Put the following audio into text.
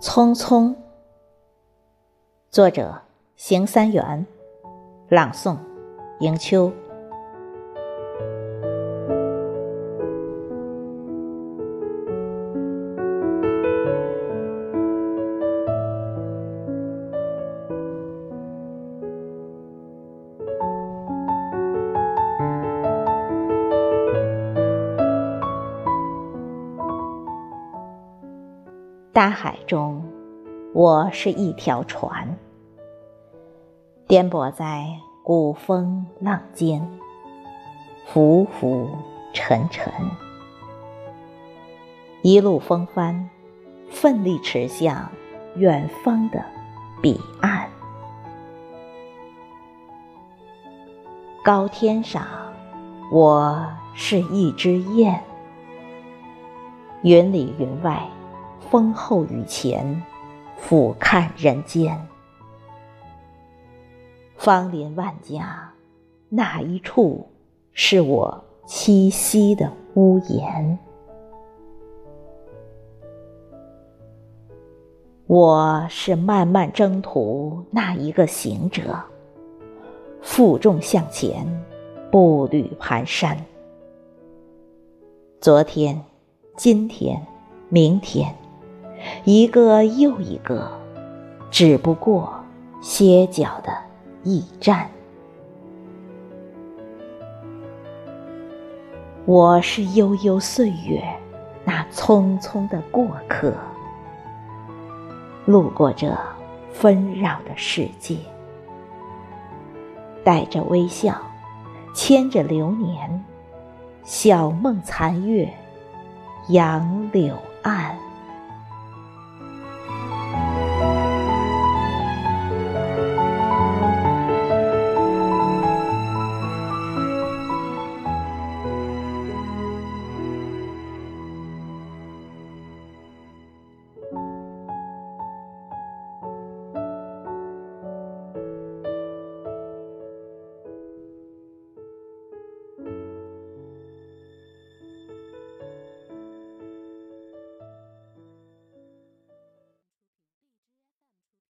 匆匆，作者：邢三元，朗诵：迎秋。大海中，我是一条船，颠簸在古风浪尖，浮浮沉沉，一路风帆，奋力驰向远方的彼岸。高天上，我是一只雁，云里云外。风后雨前，俯瞰人间，芳林万家，哪一处是我栖息的屋檐？我是漫漫征途那一个行者，负重向前，步履蹒跚。昨天，今天，明天。一个又一个，只不过歇脚的驿站。我是悠悠岁月那匆匆的过客，路过这纷扰的世界，带着微笑，牵着流年，小梦残月，杨柳岸。